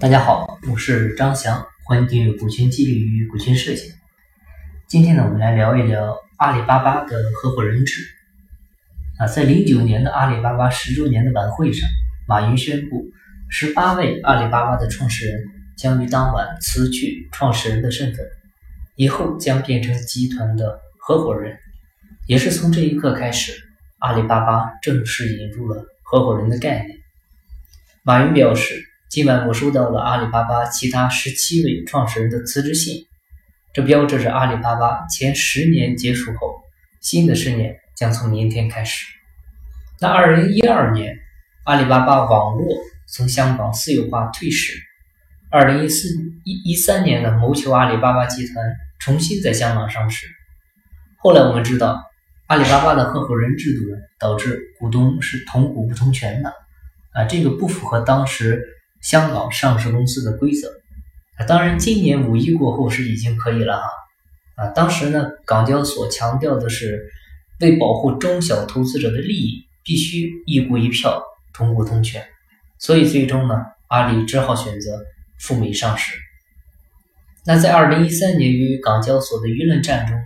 大家好，我是张翔，欢迎订阅股权激励与股权设计。今天呢，我们来聊一聊阿里巴巴的合伙人制。啊，在零九年的阿里巴巴十周年的晚会上，马云宣布，十八位阿里巴巴的创始人将于当晚辞去创始人的身份，以后将变成集团的合伙人。也是从这一刻开始，阿里巴巴正式引入了合伙人的概念。马云表示。今晚我收到了阿里巴巴其他十七位创始人的辞职信，这标志着阿里巴巴前十年结束后，新的十年将从明天开始。那二零一二年，阿里巴巴网络从香港私有化退市。二零一四一一三年呢，谋求阿里巴巴集团重新在香港上市。后来我们知道，阿里巴巴的合伙人制度呢，导致股东是同股不同权的，啊，这个不符合当时。香港上市公司的规则啊，当然今年五一过后是已经可以了哈啊。当时呢，港交所强调的是为保护中小投资者的利益，必须一股一票同股同权，所以最终呢，阿里只好选择赴美上市。那在二零一三年与港交所的舆论战中，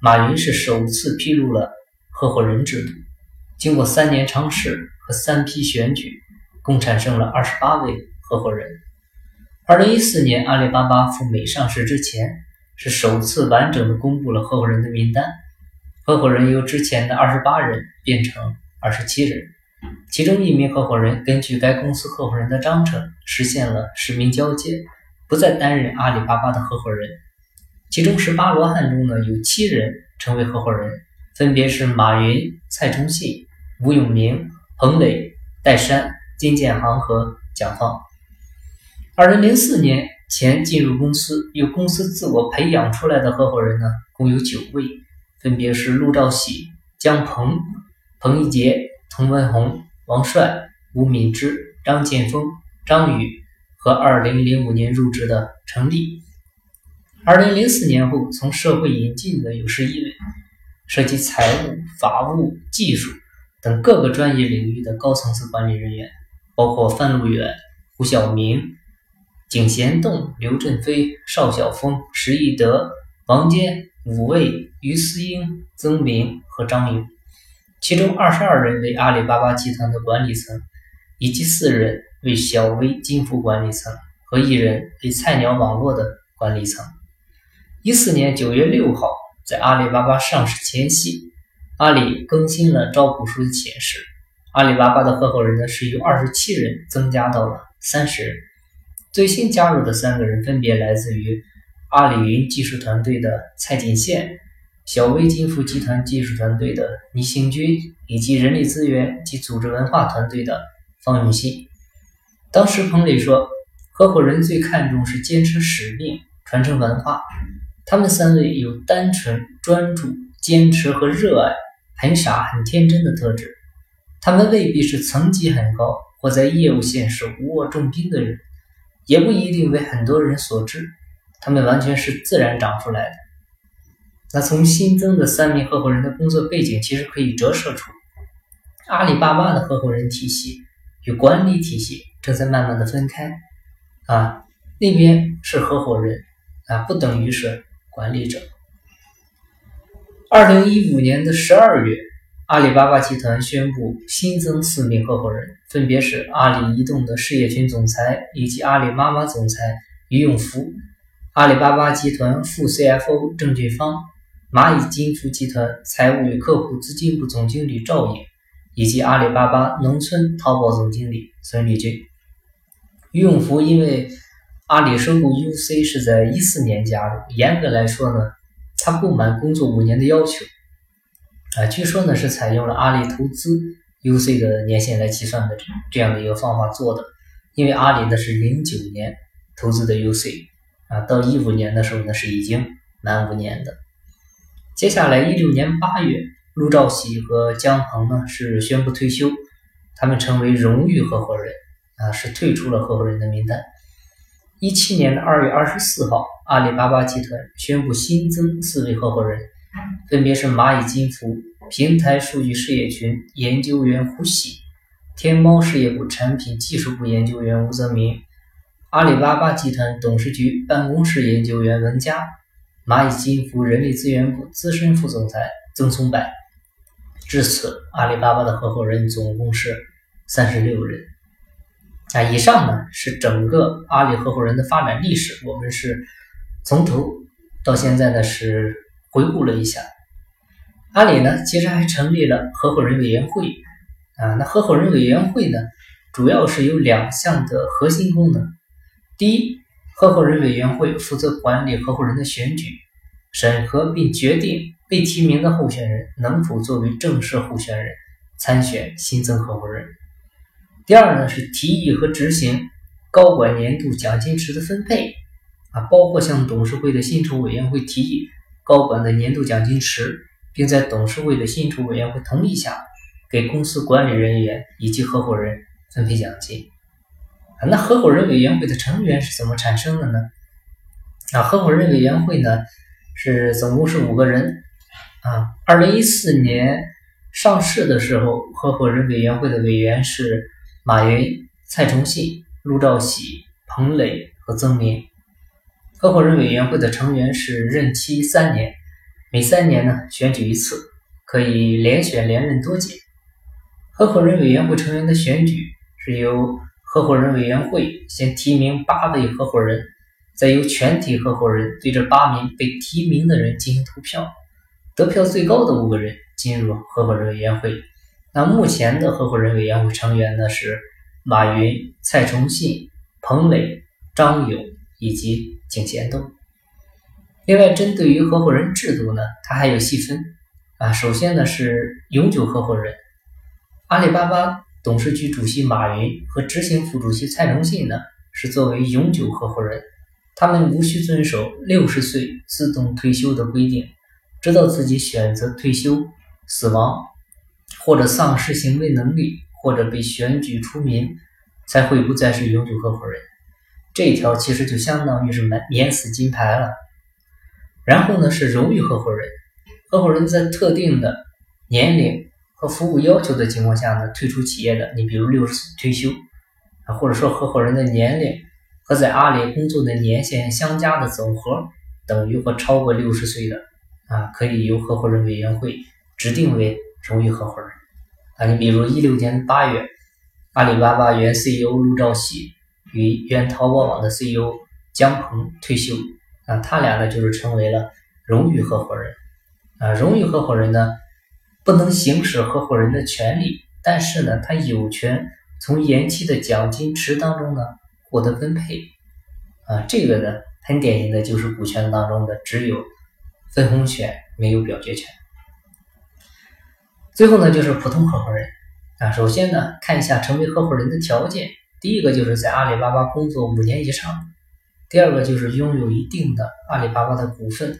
马云是首次披露了合伙人制度，经过三年尝试和三批选举。共产生了二十八位合伙人。二零一四年，阿里巴巴赴美上市之前，是首次完整的公布了合伙人的名单。合伙人由之前的二十八人变成二十七人，其中一名合伙人根据该公司合伙人的章程实现了实名交接，不再担任阿里巴巴的合伙人。其中十八罗汉中呢，有七人成为合伙人，分别是马云、蔡崇信、吴永明、彭磊、戴珊。金建行和蒋方。二零零四年前进入公司，由公司自我培养出来的合伙人呢，共有九位，分别是陆兆禧、江鹏、彭一杰、童文红、王帅、吴敏之、张建峰、张宇和二零零五年入职的陈立。二零零四年后从社会引进的有十一位，涉及财务、法务、技术等各个专业领域的高层次管理人员。包括范路远、胡晓明、景贤栋、刘振飞、邵晓峰、石义德、王坚、武卫、于思英、曾明和张勇，其中二十二人为阿里巴巴集团的管理层，以及四人为小微金服管理层和一人为菜鸟网络的管理层。一四年九月六号，在阿里巴巴上市前夕，阿里更新了招股书的显示。阿里巴巴的合伙人呢是由二十七人增加到了三十人，最新加入的三个人分别来自于阿里云技术团队的蔡锦宪、小微金服集团技术团队的倪兴军，以及人力资源及组织文化团队的方永新。当时彭磊说，合伙人最看重是坚持使命、传承文化。他们三位有单纯、专注、坚持和热爱，很傻、很天真的特质。他们未必是层级很高或在业务线是无握重兵的人，也不一定为很多人所知。他们完全是自然长出来的。那从新增的三名合伙人的工作背景，其实可以折射出，阿里巴巴的合伙人体系与管理体系正在慢慢的分开。啊，那边是合伙人啊，不等于是管理者。二零一五年的十二月。阿里巴巴集团宣布新增四名合伙人，分别是阿里移动的事业群总裁以及阿里妈妈总裁于永福，阿里巴巴集团副 CFO 郑俊芳，蚂蚁金服集团财务与客户资金部总经理赵颖，以及阿里巴巴农村淘宝总经理孙立军。于永福因为阿里收购 UC 是在一四年加入，严格来说呢，他不满工作五年的要求。啊，据说呢是采用了阿里投资 UC 的年限来计算的这样的一个方法做的，因为阿里呢是零九年投资的 UC，啊，到一五年的时候呢是已经满五年的。接下来一六年八月，陆兆禧和姜鹏呢是宣布退休，他们成为荣誉合伙人，啊，是退出了合伙人的名单。一七年的二月二十四号，阿里巴巴集团宣布新增四位合伙人。分别是蚂蚁金服平台数据事业群研究员胡喜，天猫事业部产品技术部研究员吴泽明，阿里巴巴集团董事局办公室研究员文佳，蚂蚁金服人力资源部资深副总裁曾松柏。至此，阿里巴巴的合伙人总共是三十六人。啊，以上呢是整个阿里合伙人的发展历史，我们是从头到现在呢是回顾了一下。阿里呢其实还成立了合伙人委员会啊，那合伙人委员会呢主要是有两项的核心功能。第一，合伙人委员会负责管理合伙人的选举、审核并决定被提名的候选人能否作为正式候选人参选新增合伙人。第二呢，是提议和执行高管年度奖金池的分配啊，包括向董事会的薪酬委员会提议高管的年度奖金池，并在董事会的薪酬委员会同意下，给公司管理人员以及合伙人分配奖金。啊那合伙人委员会的成员是怎么产生的呢？啊，合伙人委员会呢是总共是五个人啊。二零一四年上市的时候，合伙人委员会的委员是马云、蔡崇信、陆兆禧、彭磊和曾明。合伙人委员会的成员是任期三年，每三年呢选举一次，可以连选连任多届。合伙人委员会成员的选举是由。合伙人委员会先提名八位合伙人，再由全体合伙人对这八名被提名的人进行投票，得票最高的五个人进入合伙人委员会。那目前的合伙人委员会成员呢是马云、蔡崇信、彭磊、张勇以及井贤栋。另外，针对于合伙人制度呢，它还有细分啊。首先呢是永久合伙人，阿里巴巴。董事局主席马云和执行副主席蔡崇信呢，是作为永久合伙人，他们无需遵守六十岁自动退休的规定，直到自己选择退休、死亡或者丧失行为能力，或者被选举除名，才会不再是永久合伙人。这一条其实就相当于是免免死金牌了。然后呢是荣誉合伙人，合伙人在特定的年龄。和服务要求的情况下呢，退出企业的，你比如六十岁退休啊，或者说合伙人的年龄和在阿里工作的年限相加的总和等于或超过六十岁的啊，可以由合伙人委员会指定为荣誉合伙人啊。你比如一六年八月，阿里巴巴原 CEO 陆兆禧与原淘宝网的 CEO 姜鹏退休啊，他俩呢就是成为了荣誉合伙人啊。荣誉合伙人呢。不能行使合伙人的权利，但是呢，他有权从延期的奖金池当中呢获得分配。啊，这个呢很典型的就是股权当中的只有分红权，没有表决权。最后呢就是普通合伙人。啊，首先呢看一下成为合伙人的条件，第一个就是在阿里巴巴工作五年以上，第二个就是拥有一定的阿里巴巴的股份，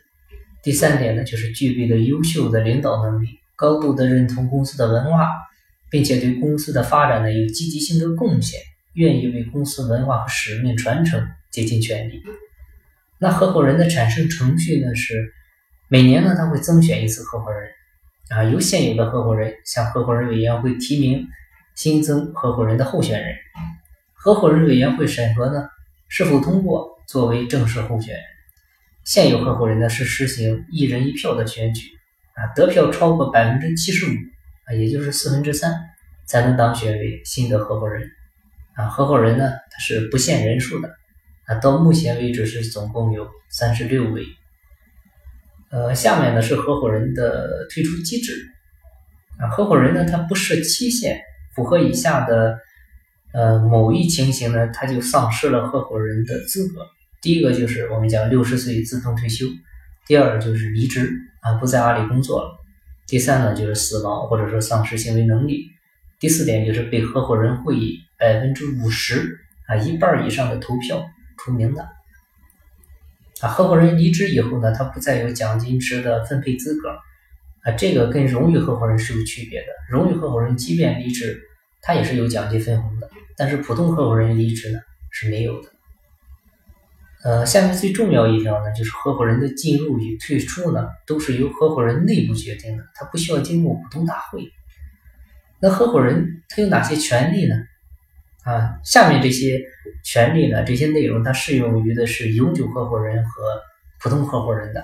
第三点呢就是具备了优秀的领导能力。高度的认同公司的文化，并且对公司的发展呢有积极性的贡献，愿意为公司文化和使命传承竭尽全力。那合伙人的产生程序呢是每年呢他会增选一次合伙人啊，由现有的合伙人向合伙人委员会提名新增合伙人的候选人，合伙人委员会审核呢是否通过作为正式候选人。现有合伙人呢是实行一人一票的选举。啊，得票超过百分之七十五啊，也就是四分之三，才能当选为新的合伙人。啊，合伙人呢，他是不限人数的。啊，到目前为止是总共有三十六位。呃，下面呢是合伙人的退出机制。啊，合伙人呢，他不设期限，符合以下的呃某一情形呢，他就丧失了合伙人的资格。第一个就是我们讲六十岁自动退休。第二就是离职啊，不在阿里工作了。第三呢就是死亡或者说丧失行为能力。第四点就是被合伙人会议百分之五十啊一半以上的投票除名的。啊，合伙人离职以后呢，他不再有奖金池的分配资格啊，这个跟荣誉合伙人是有区别的。荣誉合伙人即便离职，他也是有奖金分红的，但是普通合伙人离职呢是没有的。呃，下面最重要一条呢，就是合伙人的进入与退出呢，都是由合伙人内部决定的，他不需要经过股东大会。那合伙人他有哪些权利呢？啊。下面这些权利呢，这些内容它适用于的是永久合伙人和普通合伙人的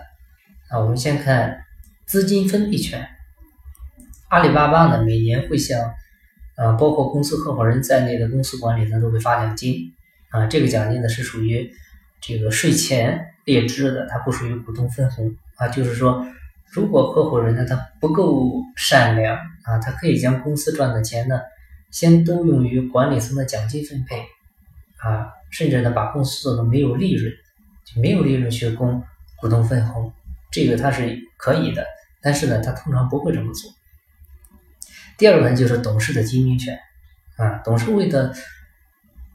啊。我们先看资金分配权。阿里巴巴呢，每年会向啊包括公司合伙人在内的公司管理层都会发奖金啊。这个奖金呢是属于这个税前列支的，它不属于股东分红啊。就是说。如果合伙人呢，他不够善良啊，他可以将公司赚的钱呢，先都用于管理层的奖金分配啊，甚至呢，把公司做的没有利润，就没有利润去供股东分红，这个他是可以的，但是呢，他通常不会这么做。第二个呢，就是董事的提名权啊，董事会的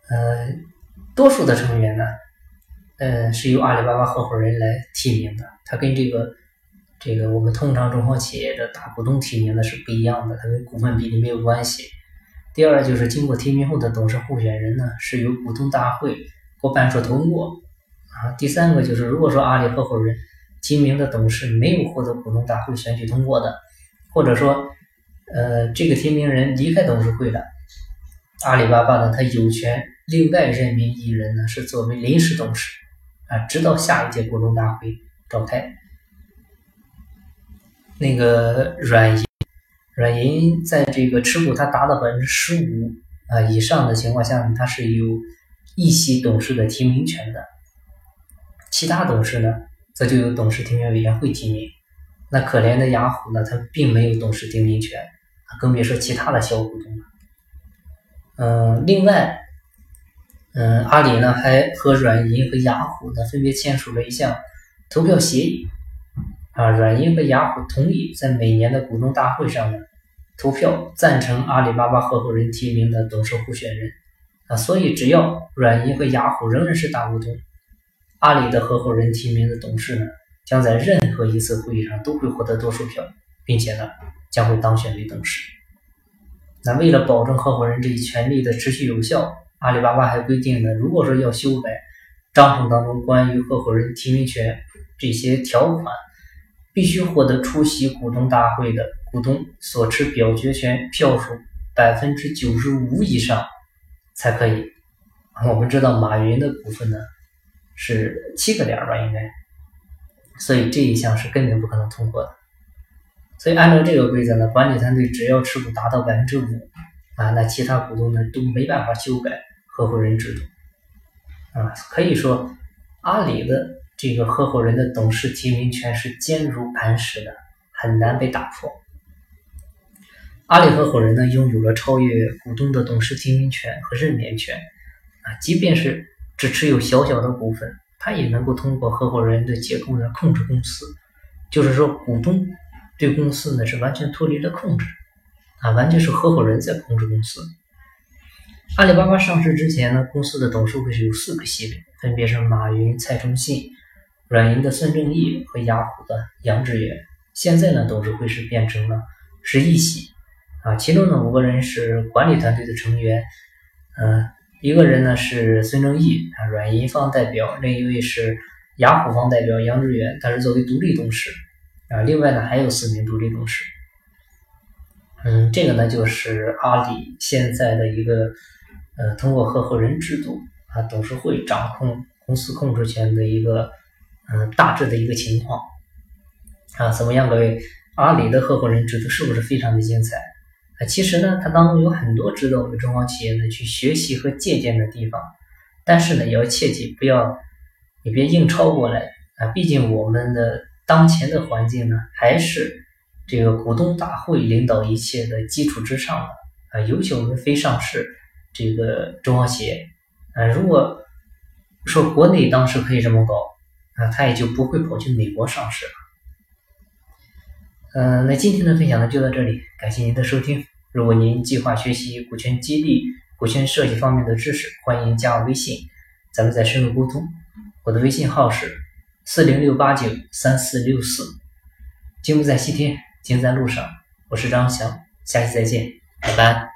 呃多数的成员呢，呃，是由阿里巴巴合伙人来提名的，他跟这个。这个我们通常中小企业的大股东提名的是不一样的，它跟股份比例没有关系。第二就是经过提名后的董事候选人呢，是由股东大会过半数通过啊。第三个就是如果说阿里合伙人提名的董事没有获得股东大会选举通过的，或者说呃这个提名人离开董事会了，阿里巴巴呢，它有权另外任命一人呢，是作为临时董事啊，直到下一届股东大会召开。那个软银，软银在这个持股它达到百分之十五啊以上的情况下呢，它是有一席董事的提名权的。其他董事呢，则就由董事提名委员会提名。那可怜的雅虎呢，它并没有董事提名权，更别说其他的小股东了。嗯，另外，嗯，阿里呢还和软银和雅虎呢分别签署了一项投票协议。啊，软银和雅虎同意在每年的股东大会上呢投票赞成阿里巴巴合伙人提名的董事候选人啊，所以只要软银和雅虎仍然是大股东，阿里的合伙人提名的董事呢将在任何一次会议上都会获得多数票，并且呢将会当选为董事。那为了保证合伙人这一权利的持续有效，阿里巴巴还规定呢，如果说要修改章程当中关于合伙人提名权这些条款。必须获得出席股东大会的股东所持表决权票数百分之九十五以上才可以。我们知道马云的股份呢是七个点吧，应该，所以这一项是根本不可能通过的。所以按照这个规则呢，管理团队只要持股达到百分之五啊，那其他股东呢都没办法修改合伙人制度啊。可以说阿里的。这个合伙人的董事提名权是坚如磐石的，很难被打破。阿里合伙人呢，拥有了超越股东的董事提名权和任免权啊，即便是只持有小小的股份，他也能够通过合伙人的结构呢控制公司。就是说，股东对公司呢是完全脱离了控制啊，完全是合伙人在控制公司。阿里巴巴上市之前呢，公司的董事会是有四个席位，分别是马云、蔡崇信。软银的孙正义和雅虎的杨致远，现在呢董事会是变成了十一席啊，其中呢五个人是管理团队的成员，嗯，一个人呢是孙正义啊，软银方代表，另一位是雅虎方代表杨致远，他是作为独立董事啊，另外呢还有四名独立董事，嗯，这个呢就是阿里现在的一个呃通过合伙人制度啊，董事会掌控公司控制权的一个。嗯，大致的一个情况啊，怎么样，各位？阿里的合伙人制度是不是非常的精彩？啊，其实呢，它当中有很多值得我们中小企业呢去学习和借鉴的地方，但是呢，也要切记不要，你别硬抄过来啊，毕竟我们的当前的环境呢，还是这个股东大会领导一切的基础之上的啊，尤其我们非上市这个中小企业啊，如果说国内当时可以这么搞。啊，他也就不会跑去美国上市了。嗯，那今天的分享呢就到这里，感谢您的收听。如果您计划学习股权激励、股权设计方面的知识，欢迎加我微信，咱们再深入沟通。我的微信号是四零六八九三四六四。金不在西天，金在路上。我是张翔，下期再见，拜拜。